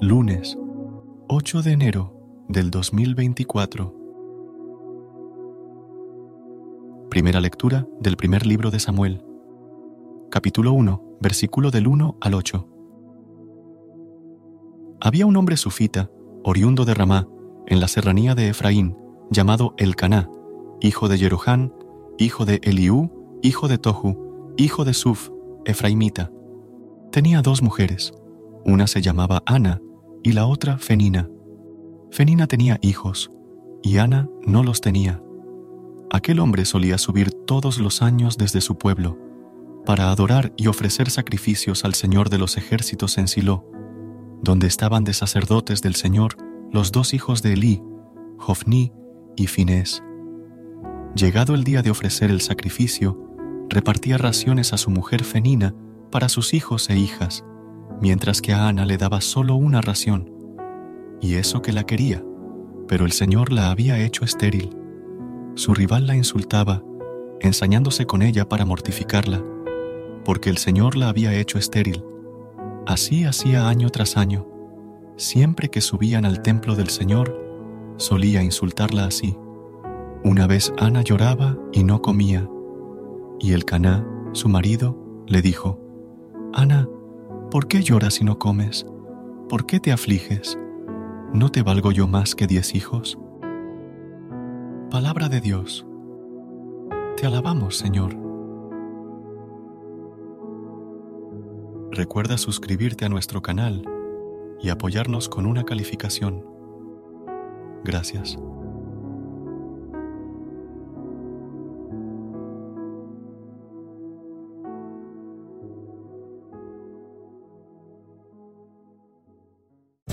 Lunes, 8 de enero del 2024. Primera lectura del primer libro de Samuel. Capítulo 1, versículo del 1 al 8. Había un hombre sufita, oriundo de Ramá, en la serranía de Efraín, llamado Elcaná, hijo de Jerohán, hijo de Eliú, hijo de Tohu, hijo de Suf, Efraimita. Tenía dos mujeres. Una se llamaba Ana y la otra Fenina. Fenina tenía hijos, y Ana no los tenía. Aquel hombre solía subir todos los años desde su pueblo, para adorar y ofrecer sacrificios al Señor de los ejércitos en Silo, donde estaban de sacerdotes del Señor los dos hijos de Elí, Jofní y Finés. Llegado el día de ofrecer el sacrificio, repartía raciones a su mujer Fenina para sus hijos e hijas, mientras que a Ana le daba solo una ración, y eso que la quería, pero el Señor la había hecho estéril. Su rival la insultaba, ensañándose con ella para mortificarla, porque el Señor la había hecho estéril. Así hacía año tras año. Siempre que subían al templo del Señor, solía insultarla así. Una vez Ana lloraba y no comía, y el Caná, su marido, le dijo, Ana, ¿Por qué lloras y no comes? ¿Por qué te afliges? ¿No te valgo yo más que diez hijos? Palabra de Dios. Te alabamos, Señor. Recuerda suscribirte a nuestro canal y apoyarnos con una calificación. Gracias.